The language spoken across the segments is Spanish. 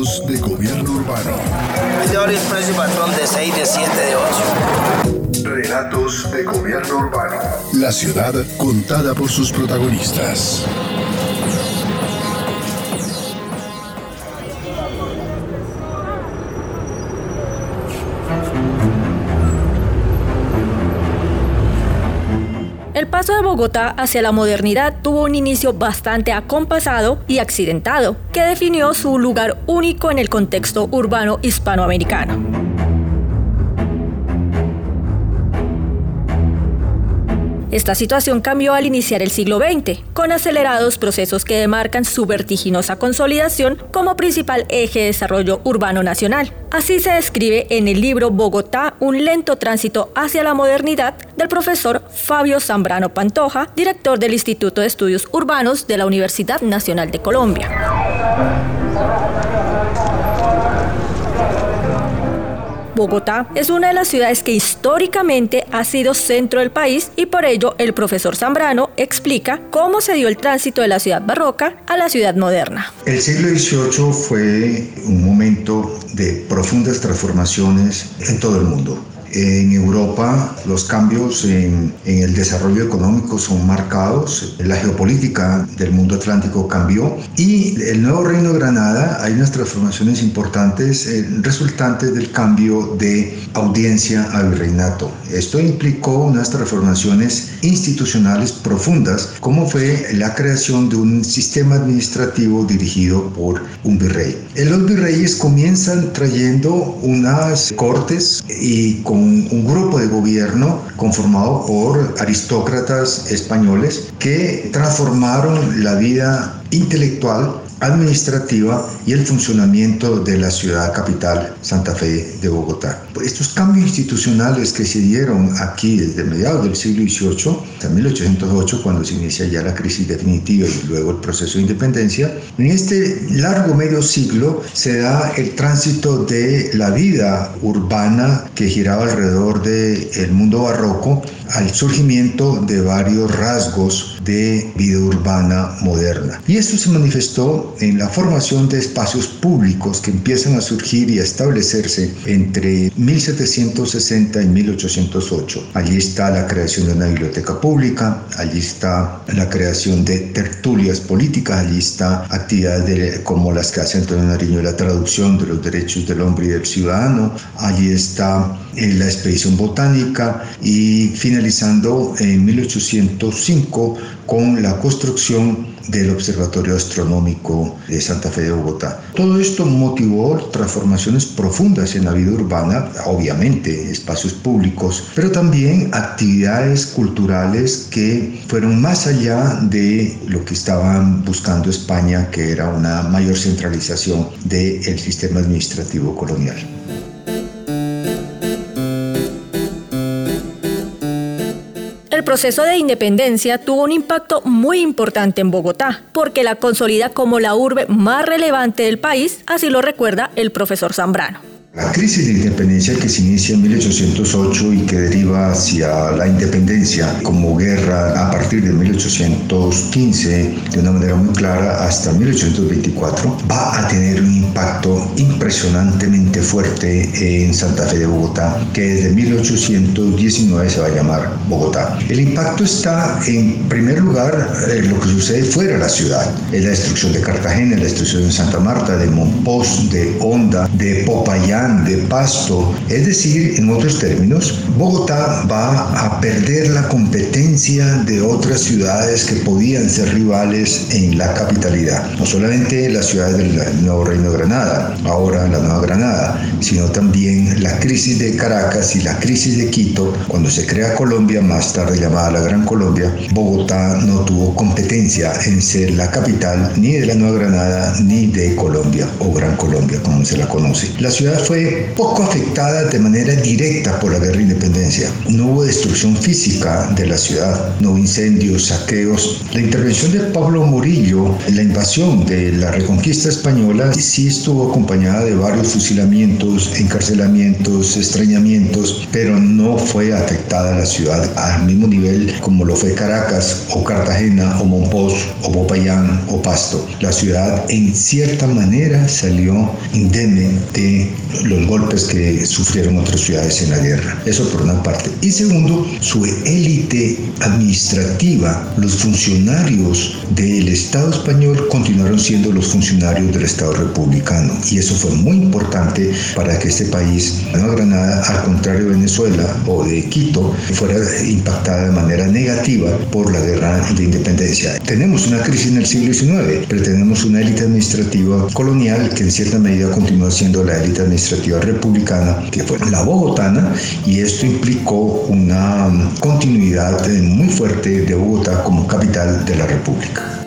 De gobierno urbano. Patrón de 6, de 7, de 8. Relatos de gobierno urbano. La ciudad contada por sus protagonistas. Paso de Bogotá hacia la modernidad tuvo un inicio bastante acompasado y accidentado, que definió su lugar único en el contexto urbano hispanoamericano. Esta situación cambió al iniciar el siglo XX, con acelerados procesos que demarcan su vertiginosa consolidación como principal eje de desarrollo urbano nacional. Así se describe en el libro Bogotá, un lento tránsito hacia la modernidad del profesor Fabio Zambrano Pantoja, director del Instituto de Estudios Urbanos de la Universidad Nacional de Colombia. Bogotá es una de las ciudades que históricamente ha sido centro del país y por ello el profesor Zambrano explica cómo se dio el tránsito de la ciudad barroca a la ciudad moderna. El siglo XVIII fue un momento de profundas transformaciones en todo el mundo. En Europa los cambios en, en, el desarrollo económico son marcados, la geopolítica del mundo atlántico cambió y el nuevo Reino de Granada hay unas transformaciones importantes eh, resultantes del cambio de audiencia al virreinato. Esto implicó unas transformaciones institucionales profundas como fue la creación de un sistema administrativo dirigido por un virrey. Los virreyes comienzan trayendo unas cortes y con un, grupo de gobierno conformado por aristócratas españoles que transformaron la vida intelectual administrativa y el funcionamiento de la ciudad capital Santa Fe de Bogotá. Estos cambios institucionales que se dieron aquí desde mediados del siglo XVIII hasta 1808, cuando se inicia ya la crisis definitiva y luego el proceso de independencia, en este largo medio siglo se da el tránsito de la vida urbana que giraba alrededor del mundo barroco al surgimiento de varios rasgos de vida urbana moderna. Y esto se manifestó en la formación de espacios públicos que empiezan a surgir y a establecerse entre 1760 y 1808. Allí está la creación de una biblioteca pública, allí está la creación de tertulias políticas, allí está actividades como las que hace Antonio Nariño, la traducción de los derechos del hombre y del ciudadano, allí está en la expedición botánica y finalizando en 1805 con la construcción del Observatorio Astronómico de Santa Fe de Bogotá. Todo esto motivó transformaciones profundas en la vida urbana, obviamente espacios públicos, pero también actividades culturales que fueron más allá de lo que estaban buscando España, que era una mayor centralización del sistema administrativo colonial. Proceso de independencia tuvo un impacto muy importante en Bogotá, porque la consolida como la urbe más relevante del país, así lo recuerda el profesor Zambrano. La crisis de independencia que se inicia en 1808 y que deriva hacia la independencia como guerra a partir de 1815 de una manera muy clara hasta 1824 va a tener un impacto impresionantemente fuerte en Santa Fe de Bogotá que desde 1819 se va a llamar Bogotá. El impacto está en primer lugar en lo que sucede fuera de la ciudad, es la destrucción de Cartagena, la destrucción de Santa Marta, de Monpós, de Honda, de Popayán De Pasto. Es decir, en otros términos, Bogotá va a perder la competencia de otras ciudades que podían ser rivales en la capitalidad. No solamente las ciudades del nuevo Reino de Granada, ahora la Nueva Granada, sino también la crisis de Caracas y la crisis de Quito, cuando se crea Colombia, más tarde llamada la Gran Colombia, Bogotá no tuvo competencia en ser la capital ni de la Nueva Granada ni de Colombia o Gran Colombia, como se la conoce. La ciudad fue poco afectada de manera directa por la guerra de independencia. No hubo destrucción física de la ciudad, no hubo incendios, saqueos. La intervención de Pablo Murillo en la invasión de la reconquista española sí estuvo acompañada de varios fusilamientos, encarcelamientos, extrañamientos, pero no fue afectada la ciudad al mismo nivel como lo fue Caracas o Cartagena o Monpós o Popayán o Pasto. La ciudad en cierta manera salió indemne de los golpes que sufrieron otras ciudades en la guerra. Eso por una parte. Y segundo, su élite administrativa, los funcionarios del Estado español continuaron siendo los funcionarios del Estado republicano. Y eso fue muy importante para que este país, Nueva Granada, al contrario de Venezuela o de Quito, fuera impactada de manera negativa por la guerra de independencia. Tenemos una crisis en el siglo XIX, pero tenemos una élite administrativa colonial que en cierta medida continúa siendo la élite administrativa republicana, que fue la bogotana, y esto implicó una continuidad muy fuerte de Bogotá como capital de la República.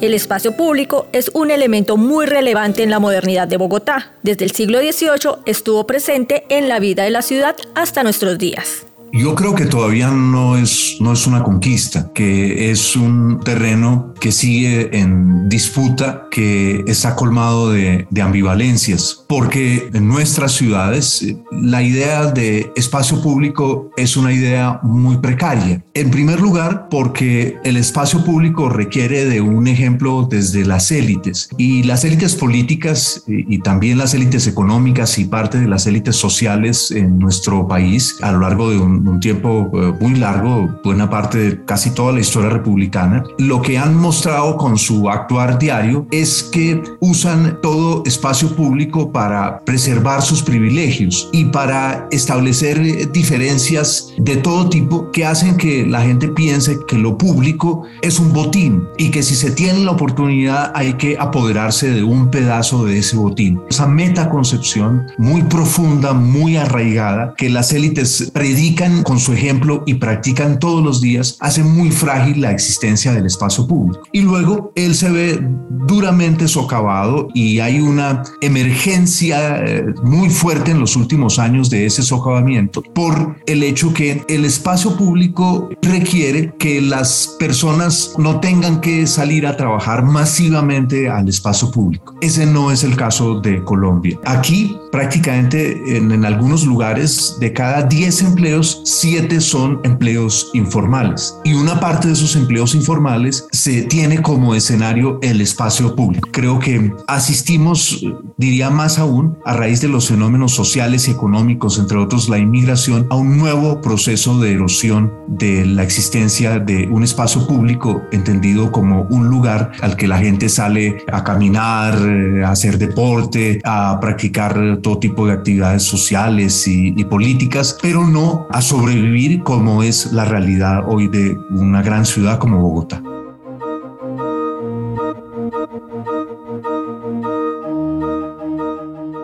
El espacio público es un elemento muy relevante en la modernidad de Bogotá. Desde el siglo XVIII estuvo presente en la vida de la ciudad hasta nuestros días. Yo creo que todavía no es, no es una conquista, que es un terreno que sigue en disputa, que está colmado de, de ambivalencias, porque en nuestras ciudades eh, la idea de espacio público es una idea muy precaria. En primer lugar, porque el espacio público requiere de un ejemplo desde las élites y las élites políticas y, y también las élites económicas y parte de las élites sociales en nuestro país a lo largo de un un tiempo eh, muy largo, buena parte de casi toda la historia republicana, lo que han mostrado con su actuar diario es que usan todo espacio público para preservar sus privilegios y para establecer eh, diferencias de todo tipo que hacen que la gente piense que lo público es un botín y que si se tiene la oportunidad hay que apoderarse de un pedazo de ese botín. Esa metaconcepción muy profunda, muy arraigada, que las élites predican con su ejemplo y practican todos los días, hace muy frágil la existencia del espacio público. Y luego él se ve duramente socavado y hay una emergencia eh, muy fuerte en los últimos años de ese socavamiento por el hecho que el espacio público requiere que las personas no tengan que salir a trabajar masivamente al espacio público. Ese no es el caso de Colombia. Aquí prácticamente en, en algunos lugares de cada 10 empleos, siete son empleos informales y una parte de esos empleos informales se tiene como escenario el espacio público. Creo que asistimos, diría más aún, a raíz de los fenómenos sociales y económicos, entre otros la inmigración, a un nuevo proceso de erosión de la existencia de un espacio público entendido como un lugar al que la gente sale a caminar, a hacer deporte, a practicar todo tipo de actividades sociales y, y políticas, pero no a sobrevivir como es la realidad hoy de una gran ciudad como Bogotá.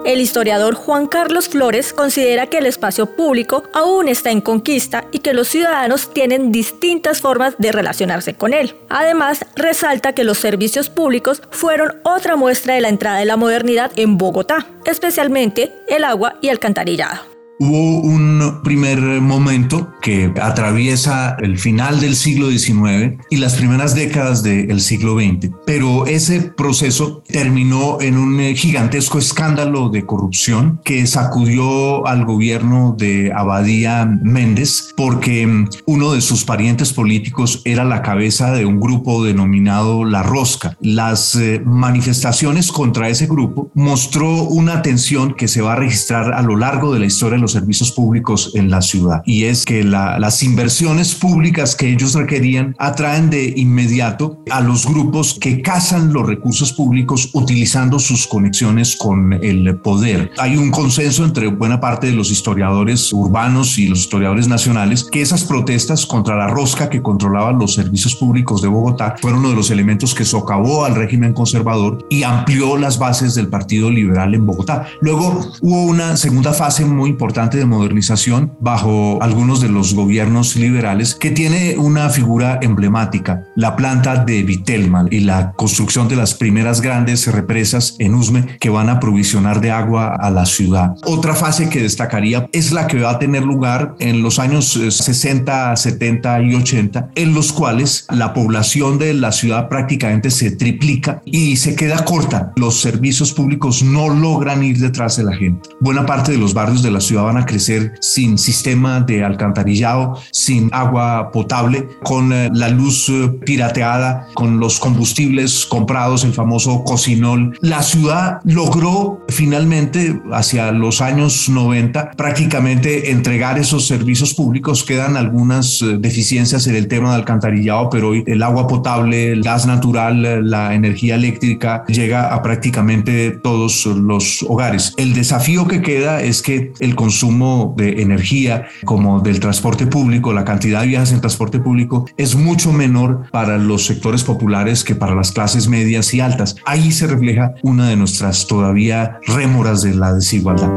El historiador Juan Carlos Flores considera que el espacio público aún está en conquista y que los ciudadanos tienen distintas formas de relacionarse con él. Además, resalta que los servicios públicos fueron otra muestra de la entrada de la modernidad en Bogotá, especialmente el agua y alcantarillado. Hubo un primer momento que atraviesa el final del siglo XIX y las primeras décadas del siglo XX, pero ese proceso terminó en un gigantesco escándalo de corrupción que sacudió al gobierno de Abadía Méndez porque uno de sus parientes políticos era la cabeza de un grupo denominado La Rosca. Las eh, manifestaciones contra ese grupo mostró una tensión que se va a registrar a lo largo de la historia los servicios públicos en la ciudad y es que las inversiones públicas que ellos requerían atraen de inmediato a los grupos que cazan los recursos públicos utilizando sus conexiones con el poder. Hay un consenso entre buena parte de los historiadores urbanos y los historiadores nacionales que esas protestas contra la rosca que controlaba los servicios públicos de Bogotá fueron uno de los elementos que socavó al régimen conservador y amplió las bases del Partido Liberal en Bogotá. Luego hubo una segunda fase muy importante de modernización bajo algunos de los gobiernos liberales que tiene una figura emblemática, la planta de Vitelman y la construcción de las primeras grandes represas en Usme que van a provisionar de agua a la ciudad. Otra fase que destacaría es la que va a tener lugar en los años 60, eh, 70 y 80, en los cuales la población de la ciudad prácticamente se triplica y se queda corta. Los servicios públicos no logran ir detrás de la gente. Buena parte de los barrios de la ciudad van a crecer sin sistema de alcantarillado, sin agua potable, con eh, la luz eh, pirateada, con los combustibles comprados, el famoso cocinol. La ciudad logró finalmente, hacia los años 90, prácticamente entregar esos servicios públicos. Quedan algunas eh, deficiencias en el tema de alcantarillado, pero hoy el agua potable, el gas natural, la energía eléctrica llega a prácticamente todos los hogares. El desafío que queda es que el consumo de energía, como del transporte público, la cantidad de viajes en transporte público, es mucho menor para los sectores populares que para las clases medias y altas. Ahí se refleja una de nuestras todavía rémoras de la desigualdad.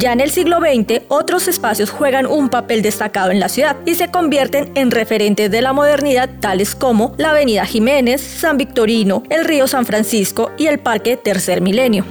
Ya en el siglo XX, otros espacios juegan un papel destacado en la ciudad y se convierten en referentes de la modernidad tales como la Avenida Jiménez, San Victorino, el río San Francisco y el Parque Tercer Milenio.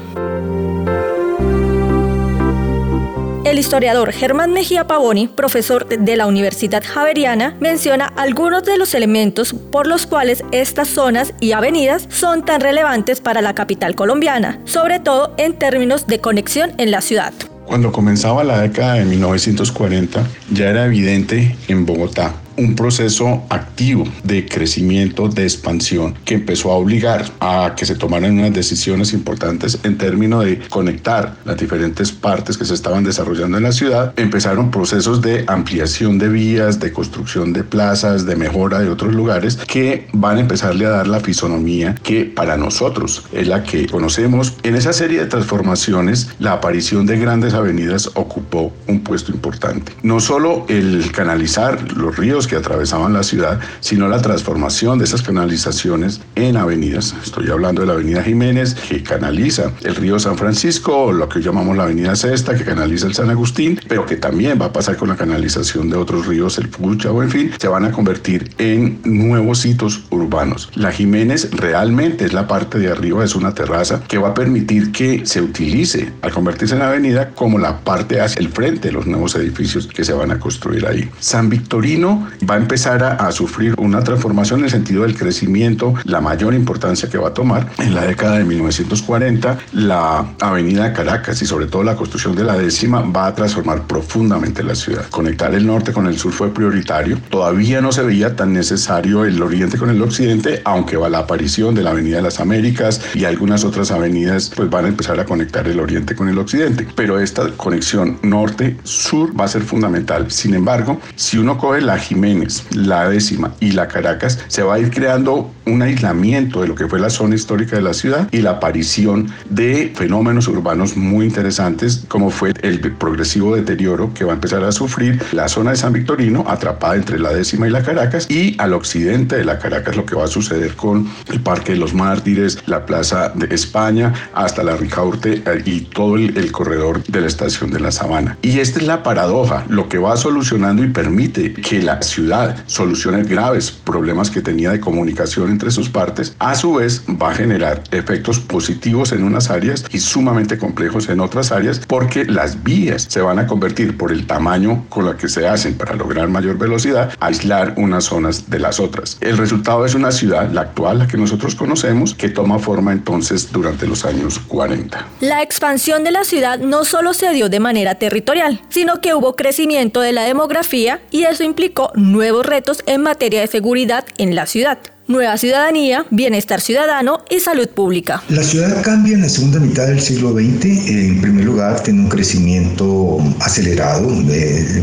El historiador Germán Mejía Pavoni, profesor de la Universidad Javeriana, menciona algunos de los elementos por los cuales estas zonas y avenidas son tan relevantes para la capital colombiana, sobre todo en términos de conexión en la ciudad. Cuando comenzaba la década de 1940, ya era evidente en Bogotá un proceso activo de crecimiento, de expansión, que empezó a obligar a que se tomaran unas decisiones importantes en términos de conectar las diferentes partes que se estaban desarrollando en la ciudad. Empezaron procesos de ampliación de vías, de construcción de plazas, de mejora de otros lugares que van a empezarle a dar la fisonomía que para nosotros es la que conocemos. En esa serie de transformaciones, la aparición de grandes avenidas ocupó un puesto importante. No solo el canalizar los ríos que atravesaban la ciudad, sino la transformación de esas canalizaciones en avenidas. Estoy hablando de la avenida Jiménez, que canaliza el río San Francisco, o lo que llamamos la avenida Cesta, que canaliza el San Agustín, pero que también va a pasar con la canalización de otros ríos, el Pucha o en fin, se van a convertir en nuevos sitios urbanos. La Jiménez realmente es la parte de arriba, es una terraza que va a permitir que se utilice al convertirse en avenida como la parte hacia el frente de los nuevos edificios que se van a construir ahí. San Victorino va a empezar a, sufrir una transformación en el sentido del crecimiento, la mayor importancia que va a tomar. En la década de 1940, la avenida Caracas y sobre todo la construcción de la décima va a transformar profundamente la ciudad. Conectar el norte con el sur fue prioritario. Todavía no se veía tan necesario el oriente con el occidente, aunque va la aparición de la Avenida de las Américas y algunas otras avenidas pues van a empezar a conectar el oriente con el occidente. Pero esta conexión norte-sur va a ser fundamental. Sin embargo, si uno coge la Jiménez la décima y la Caracas, se va a ir creando un aislamiento de lo que fue la zona histórica de la ciudad y la aparición de fenómenos urbanos muy interesantes, como fue el progresivo deterioro que va a empezar a sufrir la zona de San Victorino, atrapada entre la décima y la Caracas, y al occidente de la Caracas lo que va a suceder con el Parque de los Mártires, la Plaza de España, hasta la Ricaurte eh, y todo el, el corredor de la estación de la Sabana. Y esta es la paradoja, lo que va solucionando y permite que la ciudad ciudad solucione graves problemas que tenía de comunicación entre sus partes, a su vez va a generar efectos positivos en unas áreas y sumamente complejos en otras áreas porque las vías se van a convertir por el tamaño con la que se hacen para lograr mayor velocidad, aislar unas zonas de las otras. El resultado es una ciudad, la actual, la que nosotros conocemos, que toma forma entonces durante los años 40. La expansión de la ciudad no solo se dio de manera territorial, sino que hubo crecimiento de la demografía y eso implicó nuevos retos en materia de seguridad en la ciudad. Nueva ciudadanía, bienestar ciudadano y salud pública. La ciudad cambia en la segunda mitad del siglo XX. En primer lugar, tiene un crecimiento acelerado.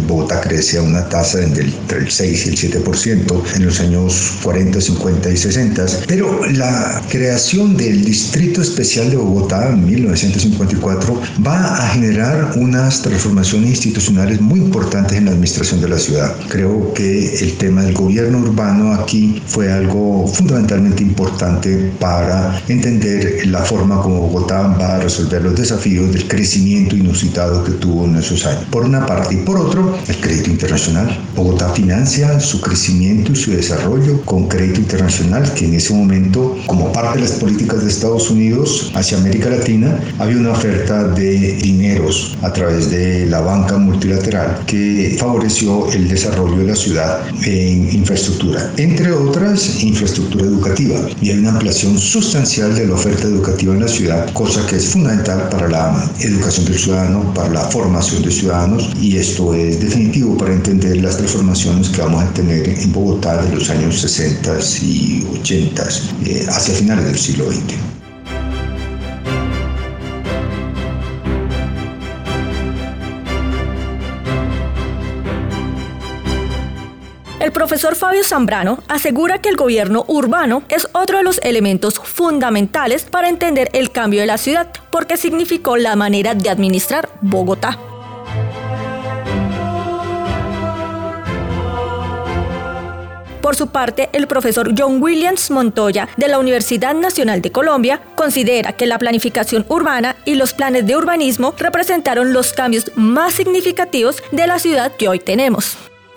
Bogotá crece a una tasa entre el 6 y el 7% en los años 40, 50 y 60. Pero la creación del Distrito Especial de Bogotá en 1954 va a generar unas transformaciones institucionales muy importantes en la administración de la ciudad. Creo que el tema del gobierno urbano aquí fue algo fundamentalmente importante para entender la forma como Bogotá va a resolver los desafíos del crecimiento inusitado que tuvo en esos años. Por una parte y por otro, el crédito internacional. Bogotá financia su crecimiento y su desarrollo con crédito internacional que en ese momento, como parte de las políticas de Estados Unidos hacia América Latina, había una oferta de dineros a través de la banca multilateral que favoreció el desarrollo de la ciudad en infraestructura, entre otras infraestructura educativa. Y hay una ampliación sustancial de la oferta educativa en la ciudad, cosa que es fundamental para la educación del ciudadano, para la formación de ciudadanos y esto es definitivo para entender las transformaciones que vamos a tener en Bogotá de los años 60 y 80 eh, hacia finales del siglo XX. El profesor Fabio Zambrano asegura que el gobierno urbano es otro de los elementos fundamentales para entender el cambio de la ciudad, porque significó la manera de administrar Bogotá. Por su parte, el profesor John Williams Montoya de la Universidad Nacional de Colombia considera que la planificación urbana y los planes de urbanismo representaron los cambios más significativos de la ciudad que hoy tenemos.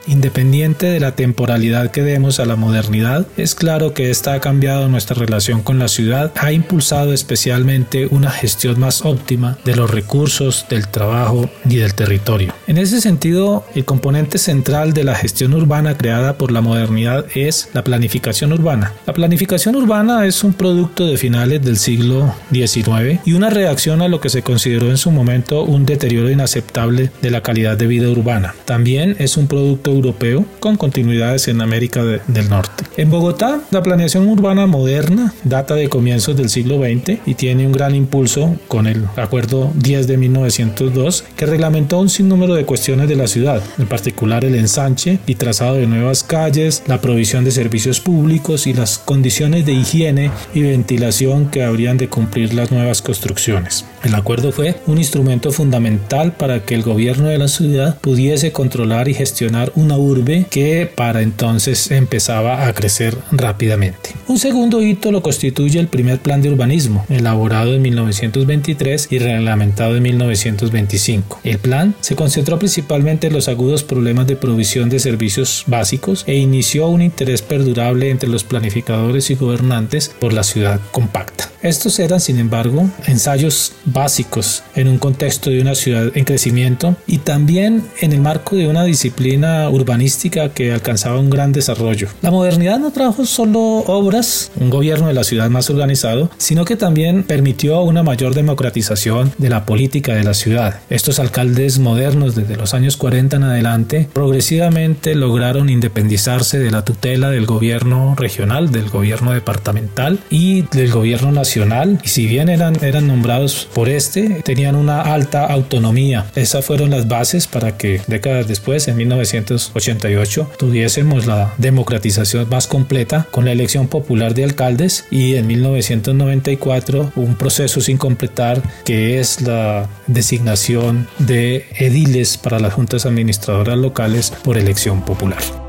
Independiente de la temporalidad que demos a la modernidad, es claro que esta ha cambiado nuestra relación con la ciudad, ha impulsado especialmente una gestión más óptima de los recursos, del trabajo y del territorio. En ese sentido, el componente central de la gestión urbana creada por la modernidad es la planificación urbana. La planificación urbana es un producto de finales del siglo XIX y una reacción a lo que se consideró en su momento un deterioro inaceptable de la calidad de vida urbana. También es un producto europeo con continuidades en América del Norte. En Bogotá, la planeación urbana moderna data de comienzos del siglo XX y tiene un gran impulso con el Acuerdo 10 de 1902 que reglamentó un sinnúmero de cuestiones de la ciudad, en particular el ensanche y trazado de nuevas calles, la provisión de servicios públicos y las condiciones de higiene y ventilación que habrían de cumplir las nuevas construcciones. El acuerdo fue un instrumento fundamental para que el gobierno de la ciudad pudiese controlar y gestionar una urbe que para entonces empezaba a crecer rápidamente. Un segundo hito lo constituye el primer plan de urbanismo, elaborado en 1923 y reglamentado en 1925. El plan se concentró principalmente en los agudos problemas de provisión de servicios básicos e inició un interés perdurable entre los planificadores y gobernantes por la ciudad compacta. Estos eran, sin embargo, ensayos básicos en un contexto de una ciudad en crecimiento y también en el marco de una disciplina urbanística que alcanzaba un gran desarrollo. La modernidad no trajo solo obras, un gobierno de la ciudad más organizado, sino que también permitió una mayor democratización de la política de la ciudad. Estos alcaldes modernos desde los años 40 en adelante progresivamente lograron independizarse de la tutela del gobierno regional, del gobierno departamental y del gobierno nacional y si bien eran, eran nombrados por este, tenían una alta autonomía. Esas fueron las bases para que décadas después, en 1988, tuviésemos la democratización más completa con la elección popular de alcaldes y en 1994 un proceso sin completar que es la designación de ediles para las juntas administradoras locales por elección popular.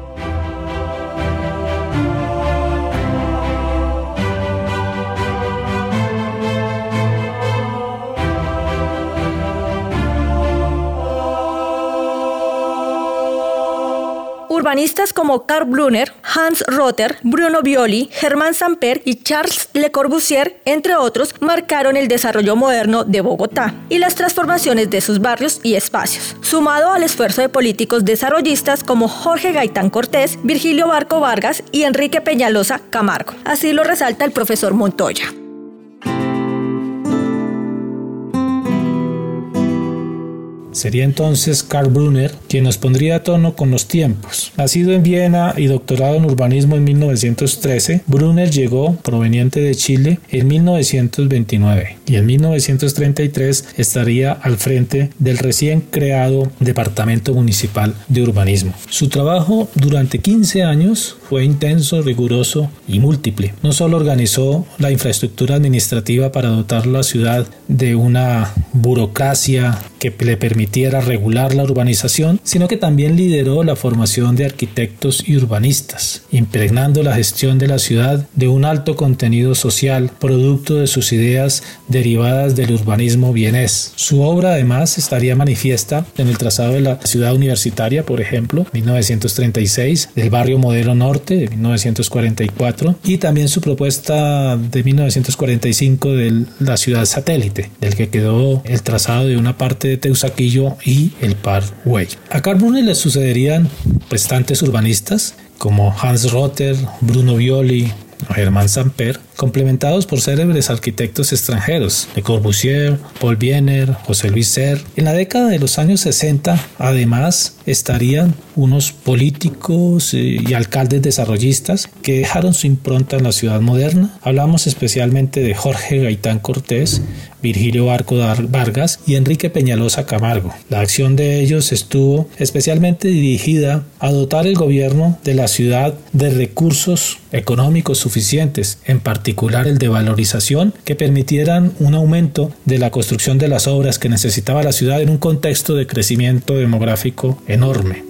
Urbanistas como Karl Brunner, Hans Rother, Bruno Violi, Germán Samper y Charles Le Corbusier, entre otros, marcaron el desarrollo moderno de Bogotá y las transformaciones de sus barrios y espacios, sumado al esfuerzo de políticos desarrollistas como Jorge Gaitán Cortés, Virgilio Barco Vargas y Enrique Peñalosa Camargo. Así lo resalta el profesor Montoya. Sería entonces Karl Brunner quien nos pondría a tono con los tiempos. Nacido en Viena y doctorado en urbanismo en 1913, Brunner llegó, proveniente de Chile, en 1929 y en 1933 estaría al frente del recién creado Departamento Municipal de Urbanismo. Su trabajo durante 15 años fue intenso, riguroso y múltiple. No solo organizó la infraestructura administrativa para dotar la ciudad de una burocracia que le permitiera regular la urbanización, sino que también lideró la formación de arquitectos y urbanistas, impregnando la gestión de la ciudad de un alto contenido social, producto de sus ideas derivadas del urbanismo vienés. Su obra además estaría manifiesta en el trazado de la ciudad universitaria, por ejemplo, 1936, del barrio Modelo Norte de 1944 y también su propuesta de 1945 de la ciudad satélite, del que quedó el trazado de una parte de Teusaquillo y el Parkway. A Carbone le sucederían restantes urbanistas como Hans Rotter, Bruno Violi, Germán Samper, complementados por célebres arquitectos extranjeros, Le Corbusier, Paul Wiener, José Luis Serre. En la década de los años 60, además, estarían unos políticos eh, y alcaldes desarrollistas que dejaron su impronta en la ciudad moderna. Hablamos especialmente de Jorge Gaitán Cortés, Virgilio Barco Vargas y Enrique Peñalosa Camargo. La acción de ellos estuvo especialmente dirigida a dotar el gobierno de la ciudad de recursos económicos suficientes, en particular el de valorización, que permitieran un aumento de la construcción de las obras que necesitaba la ciudad en un contexto de crecimiento demográfico enorme.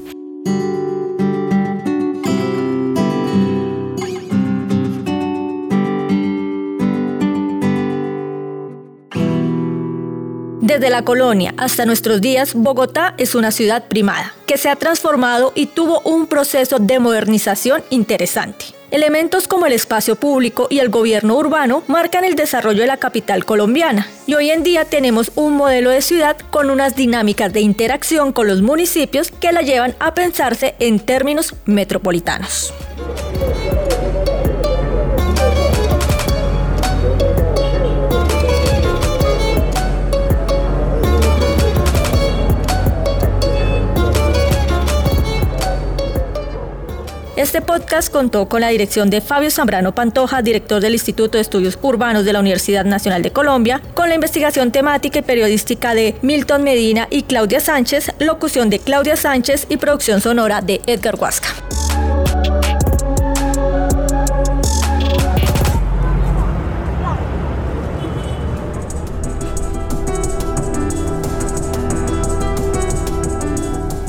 La colonia hasta nuestros días, Bogotá es una ciudad primada, que se ha transformado y tuvo un proceso de modernización interesante. Elementos como el espacio público y el gobierno urbano marcan el desarrollo de la capital colombiana y hoy en día tenemos un modelo de ciudad con unas dinámicas de interacción con los municipios que la llevan a pensarse en términos metropolitanos. Este podcast contó con la dirección de Fabio Zambrano Pantoja, director del Instituto de Estudios Urbanos de la Universidad Nacional de Colombia, con la investigación temática y periodística de Milton Medina y Claudia Sánchez, locución de Claudia Sánchez y producción sonora de Edgar Huasca.